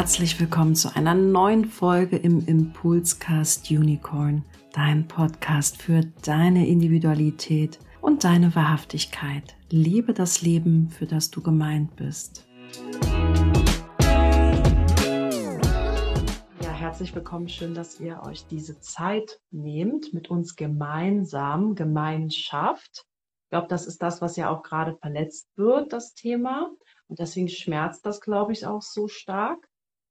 herzlich willkommen zu einer neuen Folge im Impulscast Unicorn, dein Podcast für deine Individualität und deine Wahrhaftigkeit. Liebe das Leben, für das du gemeint bist. Ja, herzlich willkommen. Schön, dass ihr euch diese Zeit nehmt, mit uns gemeinsam Gemeinschaft. Ich glaube, das ist das, was ja auch gerade verletzt wird, das Thema. Und deswegen schmerzt das, glaube ich, auch so stark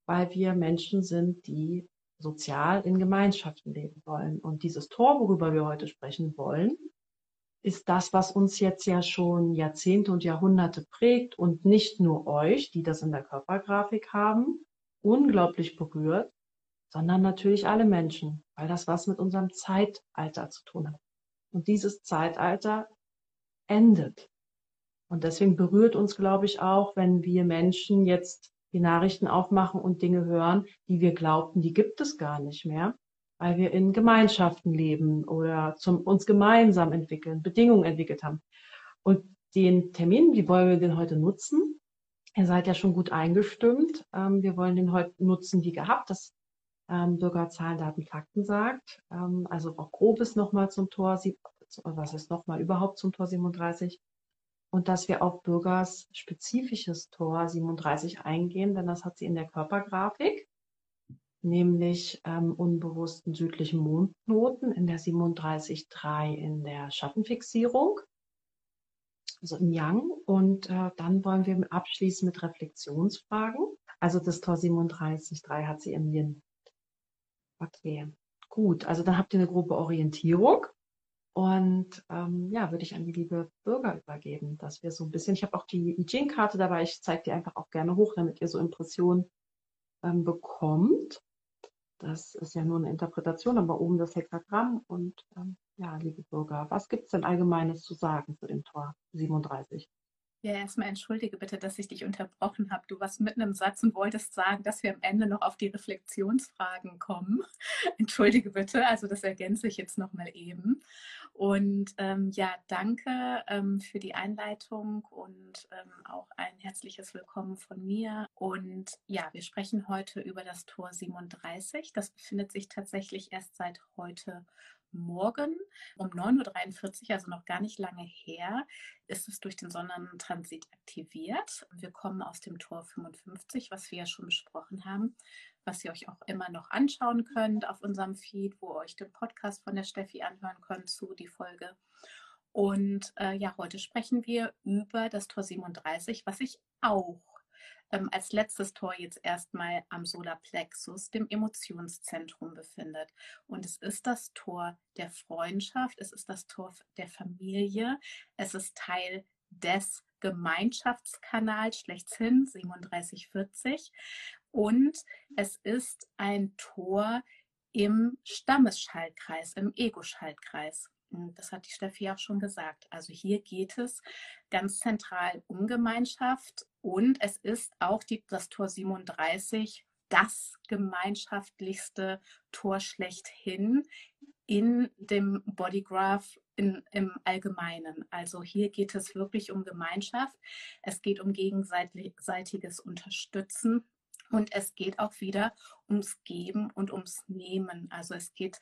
weil wir Menschen sind, die sozial in Gemeinschaften leben wollen. Und dieses Tor, worüber wir heute sprechen wollen, ist das, was uns jetzt ja schon Jahrzehnte und Jahrhunderte prägt und nicht nur euch, die das in der Körpergrafik haben, unglaublich berührt, sondern natürlich alle Menschen, weil das was mit unserem Zeitalter zu tun hat. Und dieses Zeitalter endet. Und deswegen berührt uns, glaube ich, auch, wenn wir Menschen jetzt die Nachrichten aufmachen und Dinge hören, die wir glaubten, die gibt es gar nicht mehr, weil wir in Gemeinschaften leben oder zum, uns gemeinsam entwickeln, Bedingungen entwickelt haben. Und den Termin, wie wollen wir den heute nutzen? Ihr seid ja schon gut eingestimmt. Ähm, wir wollen den heute nutzen wie gehabt, das ähm, Bürgerzahlen, Daten, Fakten sagt. Ähm, also auch grobes nochmal zum Tor, was ist nochmal überhaupt zum Tor 37? Und dass wir auf Bürgers spezifisches Tor 37 eingehen, denn das hat sie in der Körpergrafik, nämlich ähm, unbewussten südlichen Mondnoten in der 37.3 in der Schattenfixierung, also im Yang. Und äh, dann wollen wir abschließen mit Reflexionsfragen. Also das Tor 37.3 hat sie im Yin. Okay, gut. Also dann habt ihr eine grobe Orientierung. Und ähm, ja, würde ich an die liebe Bürger übergeben, dass wir so ein bisschen, ich habe auch die I Ching-Karte dabei, ich zeige die einfach auch gerne hoch, damit ihr so Impressionen ähm, bekommt. Das ist ja nur eine Interpretation, aber oben das Hexagramm. Und ähm, ja, liebe Bürger, was gibt es denn Allgemeines zu sagen zu dem Tor 37? Ja, erstmal entschuldige bitte, dass ich dich unterbrochen habe. Du warst mitten im Satz und wolltest sagen, dass wir am Ende noch auf die Reflexionsfragen kommen. entschuldige bitte, also das ergänze ich jetzt nochmal eben. Und ähm, ja, danke ähm, für die Einleitung und ähm, auch ein herzliches Willkommen von mir. Und ja, wir sprechen heute über das Tor 37. Das befindet sich tatsächlich erst seit heute morgen um 9.43 Uhr, also noch gar nicht lange her, ist es durch den Sonnentransit aktiviert. Wir kommen aus dem Tor 55, was wir ja schon besprochen haben, was ihr euch auch immer noch anschauen könnt auf unserem Feed, wo ihr euch den Podcast von der Steffi anhören könnt zu die Folge. Und äh, ja, heute sprechen wir über das Tor 37, was ich auch ähm, als letztes Tor jetzt erstmal am Solarplexus, dem Emotionszentrum, befindet. Und es ist das Tor der Freundschaft, es ist das Tor der Familie, es ist Teil des Gemeinschaftskanals schlechthin 3740 und es ist ein Tor im Stammesschaltkreis, im Ego-Schaltkreis. Das hat die Steffi auch schon gesagt. Also hier geht es ganz zentral um Gemeinschaft und es ist auch die, das Tor 37 das gemeinschaftlichste Tor schlechthin in dem Bodygraph in, im Allgemeinen. Also hier geht es wirklich um Gemeinschaft. Es geht um gegenseitiges Unterstützen und es geht auch wieder ums Geben und ums Nehmen. Also es geht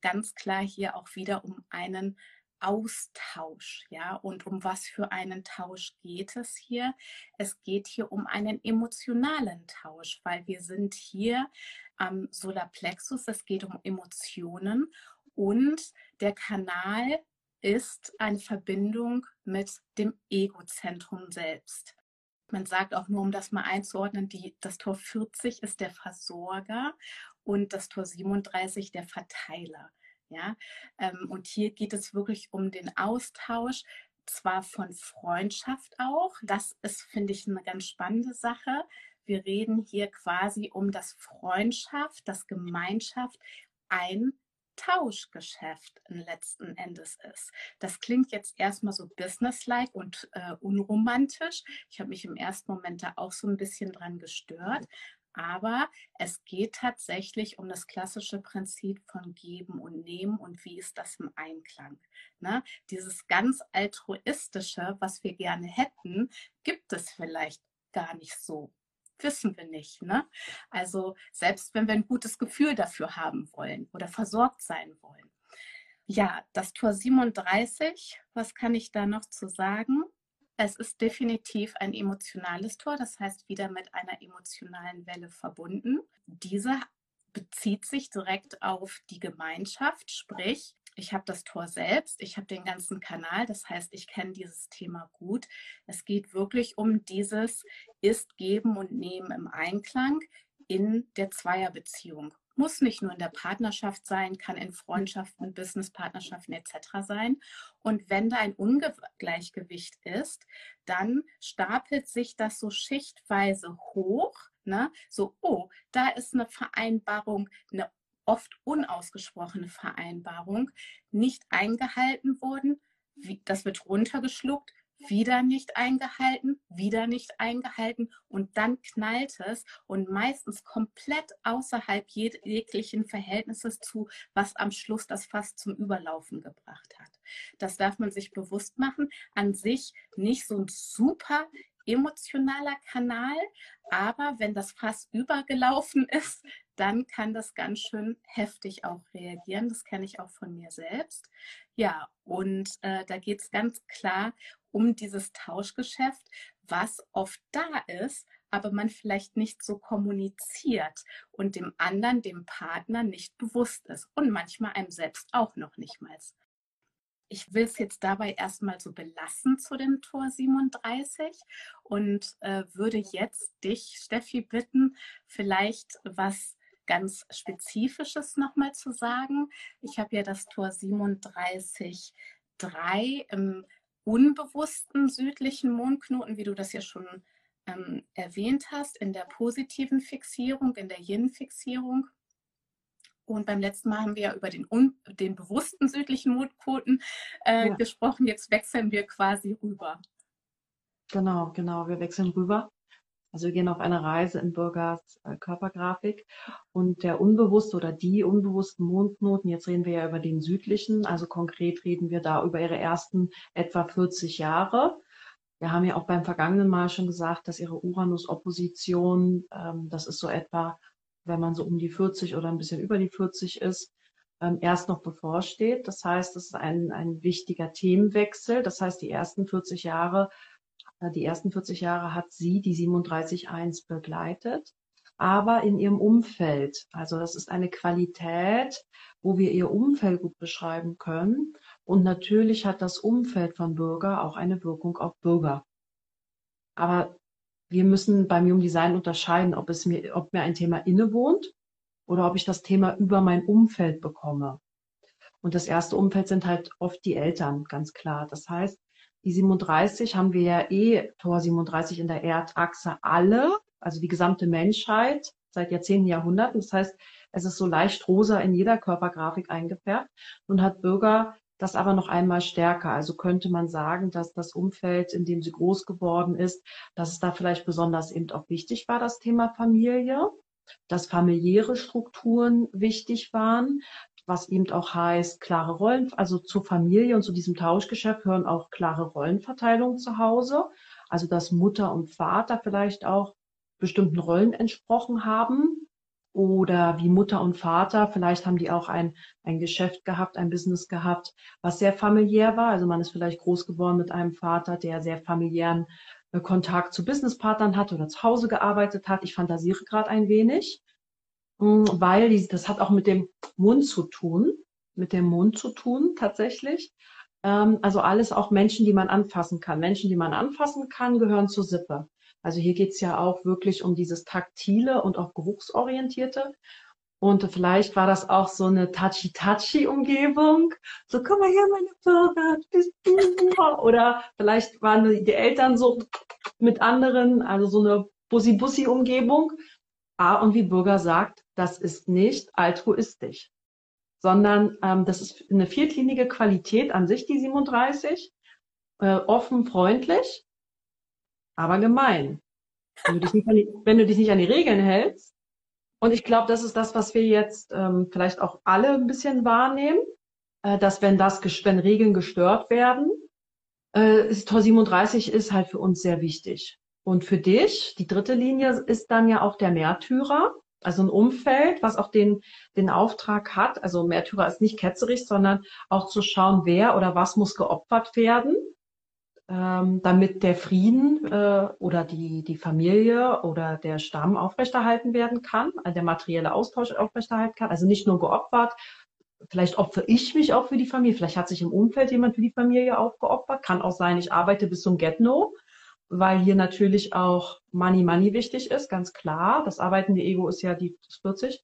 ganz klar hier auch wieder um einen Austausch, ja, und um was für einen Tausch geht es hier? Es geht hier um einen emotionalen Tausch, weil wir sind hier am Solarplexus, es geht um Emotionen und der Kanal ist eine Verbindung mit dem Egozentrum selbst. Man sagt auch nur, um das mal einzuordnen, die, das Tor 40 ist der Versorger und das Tor 37 der Verteiler. Ja? Ähm, und hier geht es wirklich um den Austausch, zwar von Freundschaft auch. Das ist, finde ich, eine ganz spannende Sache. Wir reden hier quasi um das Freundschaft, das Gemeinschaft, ein Tauschgeschäft letzten Endes ist. Das klingt jetzt erstmal so businesslike und äh, unromantisch. Ich habe mich im ersten Moment da auch so ein bisschen dran gestört. Aber es geht tatsächlich um das klassische Prinzip von Geben und Nehmen und wie ist das im Einklang. Ne? Dieses ganz altruistische, was wir gerne hätten, gibt es vielleicht gar nicht so wissen wir nicht. Ne? Also selbst wenn wir ein gutes Gefühl dafür haben wollen oder versorgt sein wollen. Ja, das Tor 37, was kann ich da noch zu sagen? Es ist definitiv ein emotionales Tor, das heißt wieder mit einer emotionalen Welle verbunden. Diese bezieht sich direkt auf die Gemeinschaft, sprich, ich habe das Tor selbst, ich habe den ganzen Kanal, das heißt, ich kenne dieses Thema gut. Es geht wirklich um dieses Ist, Geben und Nehmen im Einklang in der Zweierbeziehung. Muss nicht nur in der Partnerschaft sein, kann in Freundschaften, Businesspartnerschaften etc. sein. Und wenn da ein Ungleichgewicht ist, dann stapelt sich das so schichtweise hoch. Ne? So, oh, da ist eine Vereinbarung, eine oft unausgesprochene Vereinbarung nicht eingehalten worden. Das wird runtergeschluckt, wieder nicht eingehalten, wieder nicht eingehalten und dann knallt es und meistens komplett außerhalb jeglichen Verhältnisses zu, was am Schluss das Fass zum Überlaufen gebracht hat. Das darf man sich bewusst machen. An sich nicht so ein super emotionaler Kanal, aber wenn das Fass übergelaufen ist, dann kann das ganz schön heftig auch reagieren. Das kenne ich auch von mir selbst. Ja, und äh, da geht es ganz klar um dieses Tauschgeschäft, was oft da ist, aber man vielleicht nicht so kommuniziert und dem anderen, dem Partner nicht bewusst ist und manchmal einem selbst auch noch nicht mal. Ich will es jetzt dabei erstmal so belassen zu dem Tor 37 und äh, würde jetzt dich, Steffi, bitten, vielleicht was ganz Spezifisches nochmal zu sagen. Ich habe ja das Tor 37.3 im unbewussten südlichen Mondknoten, wie du das ja schon ähm, erwähnt hast, in der positiven Fixierung, in der Yin-Fixierung. Und beim letzten Mal haben wir ja über den, den bewussten südlichen Mondknoten äh, ja. gesprochen. Jetzt wechseln wir quasi rüber. Genau, genau. Wir wechseln rüber. Also wir gehen auf eine Reise in Bürgers äh, Körpergrafik und der unbewusste oder die unbewussten Mondknoten, jetzt reden wir ja über den südlichen, also konkret reden wir da über ihre ersten etwa 40 Jahre. Wir haben ja auch beim vergangenen Mal schon gesagt, dass ihre Uranus-Opposition, ähm, das ist so etwa, wenn man so um die 40 oder ein bisschen über die 40 ist, ähm, erst noch bevorsteht. Das heißt, es ist ein, ein wichtiger Themenwechsel. Das heißt, die ersten 40 Jahre die ersten 40 Jahre hat sie die 37.1 begleitet, aber in ihrem Umfeld. Also das ist eine Qualität, wo wir ihr Umfeld gut beschreiben können. Und natürlich hat das Umfeld von Bürger auch eine Wirkung auf Bürger. Aber wir müssen beim Human Design unterscheiden, ob es mir, ob mir ein Thema innewohnt oder ob ich das Thema über mein Umfeld bekomme. Und das erste Umfeld sind halt oft die Eltern, ganz klar. Das heißt, die 37 haben wir ja eh, Tor 37 in der Erdachse alle, also die gesamte Menschheit seit Jahrzehnten, Jahrhunderten. Das heißt, es ist so leicht rosa in jeder Körpergrafik eingefärbt und hat Bürger das aber noch einmal stärker. Also könnte man sagen, dass das Umfeld, in dem sie groß geworden ist, dass es da vielleicht besonders eben auch wichtig war, das Thema Familie, dass familiäre Strukturen wichtig waren, was eben auch heißt, klare Rollen, also zur Familie und zu diesem Tauschgeschäft hören auch klare Rollenverteilungen zu Hause. Also dass Mutter und Vater vielleicht auch bestimmten Rollen entsprochen haben oder wie Mutter und Vater, vielleicht haben die auch ein, ein Geschäft gehabt, ein Business gehabt, was sehr familiär war. Also man ist vielleicht groß geworden mit einem Vater, der sehr familiären äh, Kontakt zu Businesspartnern hat oder zu Hause gearbeitet hat. Ich fantasiere gerade ein wenig. Hm, weil die, das hat auch mit dem Mund zu tun, mit dem Mund zu tun tatsächlich. Ähm, also alles auch Menschen, die man anfassen kann. Menschen, die man anfassen kann, gehören zur Sippe. Also hier geht's ja auch wirklich um dieses taktile und auch geruchsorientierte. Und vielleicht war das auch so eine touchy-touchy-Umgebung. So, komm mal her, meine Bürger. Oder vielleicht waren die Eltern so mit anderen, also so eine Bussi-Bussi-Umgebung. Ah, und wie Bürger sagt, das ist nicht altruistisch, sondern ähm, das ist eine viertlinige Qualität an sich, die 37, äh, offen, freundlich, aber gemein. Wenn du, dich nicht an die, wenn du dich nicht an die Regeln hältst, und ich glaube, das ist das, was wir jetzt ähm, vielleicht auch alle ein bisschen wahrnehmen, äh, dass wenn das, wenn Regeln gestört werden, äh, ist Tor 37 ist halt für uns sehr wichtig. Und für dich, die dritte Linie ist dann ja auch der Märtyrer, also ein Umfeld, was auch den, den Auftrag hat. Also Märtyrer ist nicht ketzerisch, sondern auch zu schauen, wer oder was muss geopfert werden, damit der Frieden äh, oder die, die Familie oder der Stamm aufrechterhalten werden kann, also der materielle Austausch aufrechterhalten kann. Also nicht nur geopfert, vielleicht opfere ich mich auch für die Familie, vielleicht hat sich im Umfeld jemand für die Familie aufgeopfert, kann auch sein, ich arbeite bis zum Get-No weil hier natürlich auch Money Money wichtig ist, ganz klar. Das arbeitende Ego ist ja die 40.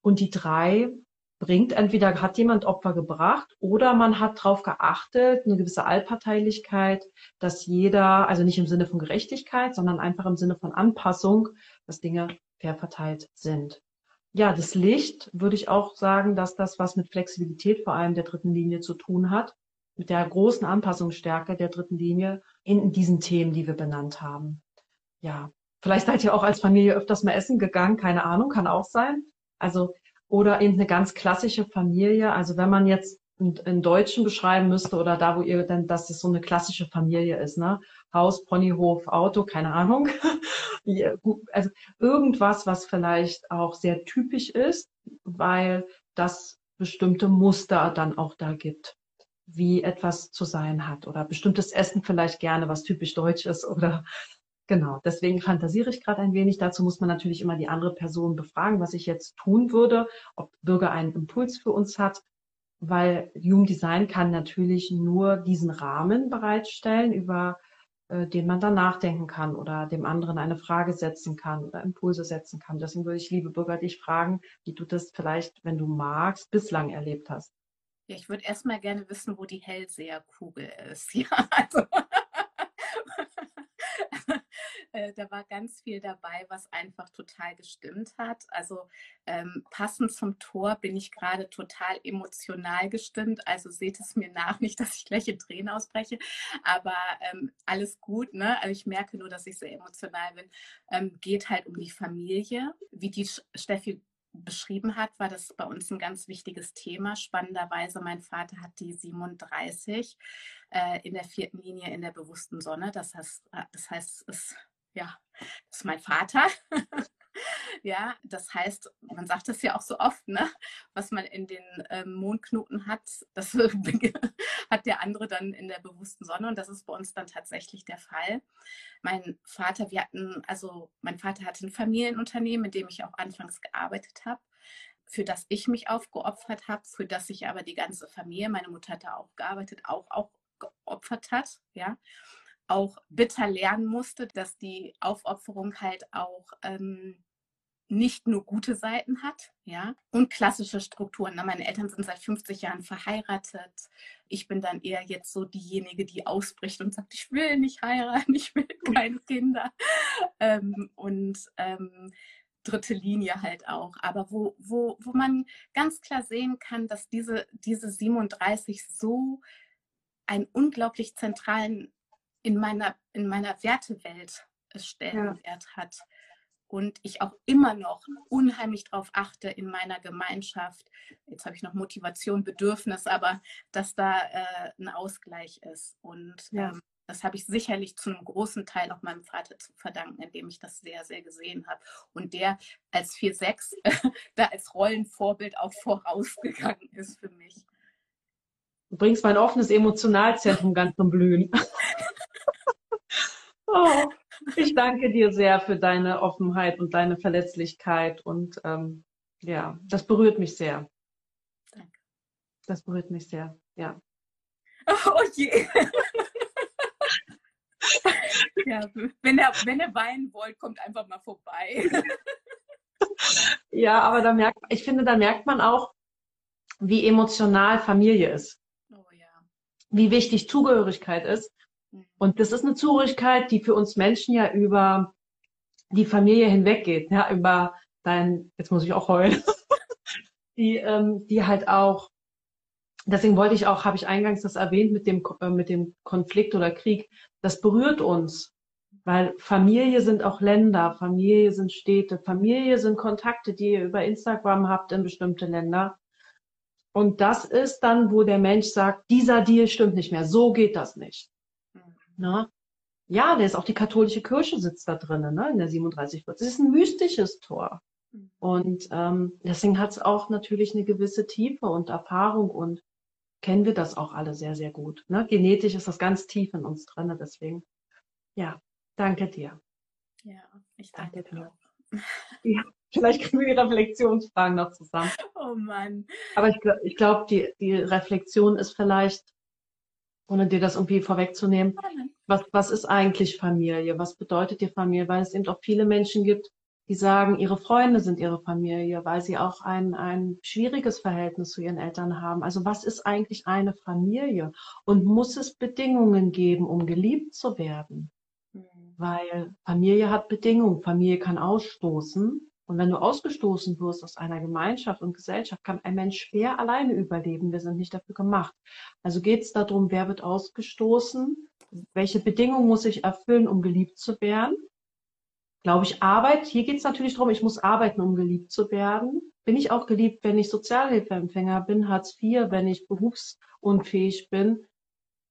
Und die drei bringt entweder hat jemand Opfer gebracht oder man hat darauf geachtet, eine gewisse Allparteilichkeit, dass jeder, also nicht im Sinne von Gerechtigkeit, sondern einfach im Sinne von Anpassung, dass Dinge fair verteilt sind. Ja, das Licht würde ich auch sagen, dass das was mit Flexibilität vor allem der dritten Linie zu tun hat mit der großen Anpassungsstärke der dritten Linie in diesen Themen, die wir benannt haben. Ja, vielleicht seid ihr auch als Familie öfters mal essen gegangen, keine Ahnung, kann auch sein. Also, oder eben eine ganz klassische Familie. Also wenn man jetzt in Deutschen beschreiben müsste oder da, wo ihr denn, dass es so eine klassische Familie ist, ne? Haus, Ponyhof, Auto, keine Ahnung. also irgendwas, was vielleicht auch sehr typisch ist, weil das bestimmte Muster dann auch da gibt wie etwas zu sein hat oder bestimmtes Essen vielleicht gerne, was typisch deutsch ist oder genau. Deswegen fantasiere ich gerade ein wenig. Dazu muss man natürlich immer die andere Person befragen, was ich jetzt tun würde, ob Bürger einen Impuls für uns hat, weil Human Design kann natürlich nur diesen Rahmen bereitstellen, über äh, den man dann nachdenken kann oder dem anderen eine Frage setzen kann oder Impulse setzen kann. Deswegen würde ich, liebe Bürger, dich fragen, wie du das vielleicht, wenn du magst, bislang erlebt hast. Ja, ich würde erstmal gerne wissen, wo die Hellseherkugel ist. Ja, also äh, da war ganz viel dabei, was einfach total gestimmt hat. Also ähm, passend zum Tor bin ich gerade total emotional gestimmt. Also seht es mir nach, nicht, dass ich gleich in Tränen ausbreche, aber ähm, alles gut. Ne? Also ich merke nur, dass ich sehr emotional bin. Ähm, geht halt um die Familie, wie die Steffi beschrieben hat, war das bei uns ein ganz wichtiges Thema. Spannenderweise, mein Vater hat die 37 äh, in der vierten Linie in der bewussten Sonne. Das heißt, äh, das heißt, es ja, das ist mein Vater. Ja, das heißt, man sagt es ja auch so oft, ne? was man in den ähm, Mondknoten hat, das hat der andere dann in der bewussten Sonne und das ist bei uns dann tatsächlich der Fall. Mein Vater, wir hatten, also mein Vater hatte ein Familienunternehmen, in dem ich auch anfangs gearbeitet habe für das ich mich aufgeopfert habe, für das sich aber die ganze Familie, meine Mutter hat da auch gearbeitet, auch, auch geopfert hat, ja. Auch bitter lernen musste, dass die Aufopferung halt auch ähm, nicht nur gute Seiten hat, ja, und klassische Strukturen. Na, meine Eltern sind seit 50 Jahren verheiratet. Ich bin dann eher jetzt so diejenige, die ausbricht und sagt, ich will nicht heiraten, ich will keine Kinder. Ähm, und ähm, dritte Linie halt auch. Aber wo, wo, wo man ganz klar sehen kann, dass diese, diese 37 so einen unglaublich zentralen in meiner, in meiner Wertewelt Stellenwert ja. hat und ich auch immer noch unheimlich darauf achte in meiner Gemeinschaft, jetzt habe ich noch Motivation, Bedürfnis, aber dass da äh, ein Ausgleich ist. Und ja. ähm, das habe ich sicherlich zu einem großen Teil auch meinem Vater zu verdanken, indem ich das sehr, sehr gesehen habe. Und der als 4-6 da als Rollenvorbild auch vorausgegangen ist für mich. Du bringst mein offenes Emotionalzentrum ganz zum Blühen. oh. Ich danke dir sehr für deine Offenheit und deine Verletzlichkeit und ähm, ja, das berührt mich sehr. Danke. Das berührt mich sehr, ja. Oh je. ja, wenn ihr, wenn ihr weinen wollt, kommt einfach mal vorbei. ja, aber da merkt, ich finde, da merkt man auch, wie emotional Familie ist. Oh ja. Wie wichtig Zugehörigkeit ist und das ist eine Zugehörigkeit, die für uns Menschen ja über die Familie hinweggeht, ja, über dein, jetzt muss ich auch heulen, die, ähm, die halt auch, deswegen wollte ich auch, habe ich eingangs das erwähnt mit dem, äh, mit dem Konflikt oder Krieg, das berührt uns, weil Familie sind auch Länder, Familie sind Städte, Familie sind Kontakte, die ihr über Instagram habt in bestimmte Länder. Und das ist dann, wo der Mensch sagt, dieser Deal stimmt nicht mehr, so geht das nicht. Ne? ja, da ist auch die katholische Kirche sitzt da drinnen, ne, in der 37 Es ist ein mystisches Tor. Mhm. Und ähm, deswegen hat es auch natürlich eine gewisse Tiefe und Erfahrung und kennen wir das auch alle sehr, sehr gut. Ne? Genetisch ist das ganz tief in uns drin. Deswegen, ja, danke dir. Ja, ich danke, danke dir. Ja, vielleicht kriegen wir die Reflexionsfragen noch zusammen. Oh Mann. Aber ich, ich glaube, die, die Reflexion ist vielleicht, ohne dir das irgendwie vorwegzunehmen, was, was ist eigentlich Familie? Was bedeutet dir Familie? Weil es eben auch viele Menschen gibt, die sagen, ihre Freunde sind ihre Familie, weil sie auch ein, ein schwieriges Verhältnis zu ihren Eltern haben. Also was ist eigentlich eine Familie? Und muss es Bedingungen geben, um geliebt zu werden? Mhm. Weil Familie hat Bedingungen. Familie kann ausstoßen. Und wenn du ausgestoßen wirst aus einer Gemeinschaft und Gesellschaft, kann ein Mensch schwer alleine überleben. Wir sind nicht dafür gemacht. Also geht es darum, wer wird ausgestoßen? Welche Bedingungen muss ich erfüllen, um geliebt zu werden? glaube ich, Arbeit. Hier geht es natürlich darum, ich muss arbeiten, um geliebt zu werden. Bin ich auch geliebt, wenn ich Sozialhilfeempfänger bin, Hartz IV, wenn ich berufsunfähig bin?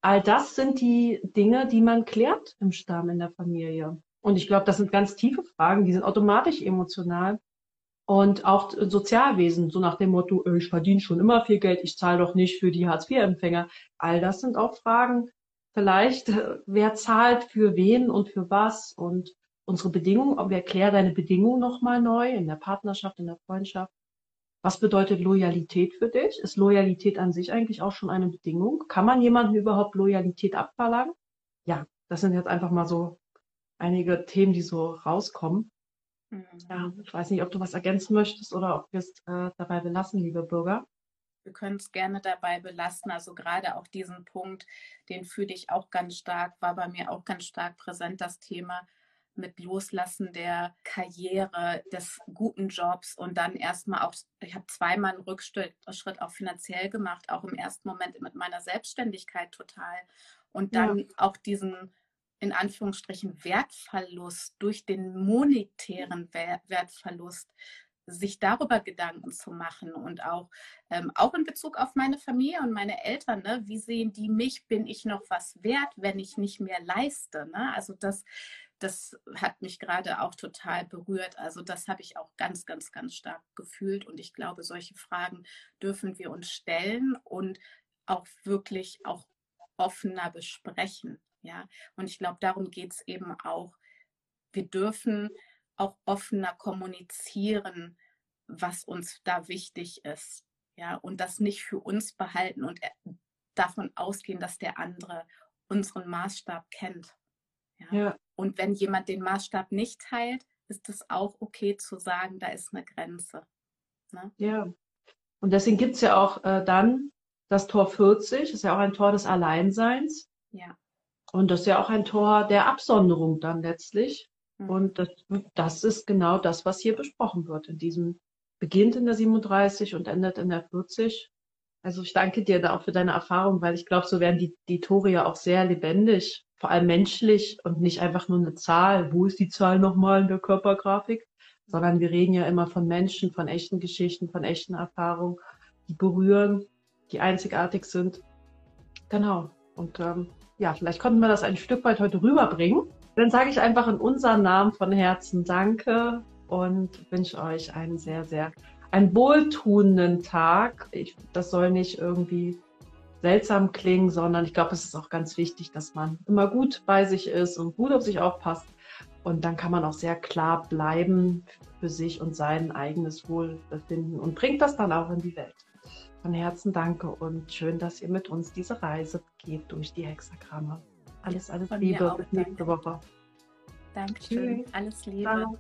All das sind die Dinge, die man klärt im Stamm, in der Familie. Und ich glaube, das sind ganz tiefe Fragen, die sind automatisch emotional. Und auch Sozialwesen, so nach dem Motto, äh, ich verdiene schon immer viel Geld, ich zahle doch nicht für die Hartz-IV-Empfänger. All das sind auch Fragen, vielleicht, äh, wer zahlt für wen und für was und unsere Bedingungen, aber erklär deine Bedingungen nochmal neu in der Partnerschaft, in der Freundschaft. Was bedeutet Loyalität für dich? Ist Loyalität an sich eigentlich auch schon eine Bedingung? Kann man jemandem überhaupt Loyalität abverlangen? Ja, das sind jetzt einfach mal so einige Themen, die so rauskommen. Mhm. Ja, ich weiß nicht, ob du was ergänzen möchtest oder ob wir es äh, dabei belassen, liebe Bürger. Wir können es gerne dabei belassen. Also gerade auch diesen Punkt, den fühle ich auch ganz stark, war bei mir auch ganz stark präsent, das Thema mit Loslassen der Karriere, des guten Jobs und dann erstmal auch, ich habe zweimal einen Rückschritt auch finanziell gemacht, auch im ersten Moment mit meiner Selbstständigkeit total. Und dann ja. auch diesen in Anführungsstrichen Wertverlust durch den monetären Wertverlust sich darüber Gedanken zu machen und auch, ähm, auch in Bezug auf meine Familie und meine Eltern, ne? wie sehen die mich, bin ich noch was wert, wenn ich nicht mehr leiste? Ne? Also das, das hat mich gerade auch total berührt. Also das habe ich auch ganz, ganz, ganz stark gefühlt. Und ich glaube, solche Fragen dürfen wir uns stellen und auch wirklich auch offener besprechen. Ja, und ich glaube, darum geht es eben auch. Wir dürfen auch offener kommunizieren, was uns da wichtig ist. Ja, und das nicht für uns behalten und äh, davon ausgehen, dass der andere unseren Maßstab kennt. Ja? ja. Und wenn jemand den Maßstab nicht teilt, ist es auch okay zu sagen, da ist eine Grenze. Ne? Ja. Und deswegen gibt es ja auch äh, dann das Tor 40, ist ja auch ein Tor des Alleinseins. Ja. Und das ist ja auch ein Tor der Absonderung dann letztlich. Mhm. Und das, das ist genau das, was hier besprochen wird. In diesem beginnt in der 37 und endet in der 40. Also ich danke dir da auch für deine Erfahrung, weil ich glaube, so werden die, die Tore ja auch sehr lebendig vor allem menschlich und nicht einfach nur eine Zahl. Wo ist die Zahl nochmal in der Körpergrafik? Sondern wir reden ja immer von Menschen, von echten Geschichten, von echten Erfahrungen, die berühren, die einzigartig sind. Genau. Und ähm, ja, vielleicht konnten wir das ein Stück weit heute rüberbringen. Dann sage ich einfach in unserem Namen von Herzen Danke und wünsche euch einen sehr, sehr, einen wohltuenden Tag. Ich, das soll nicht irgendwie seltsam klingen, sondern ich glaube, es ist auch ganz wichtig, dass man immer gut bei sich ist und gut auf sich aufpasst. Und dann kann man auch sehr klar bleiben für sich und sein eigenes Wohlbefinden und bringt das dann auch in die Welt. Von Herzen danke und schön, dass ihr mit uns diese Reise geht durch die Hexagramme. Alles, alles Von Liebe. Bis nächste Woche. Dankeschön. Tschüss. Alles Liebe. Ciao.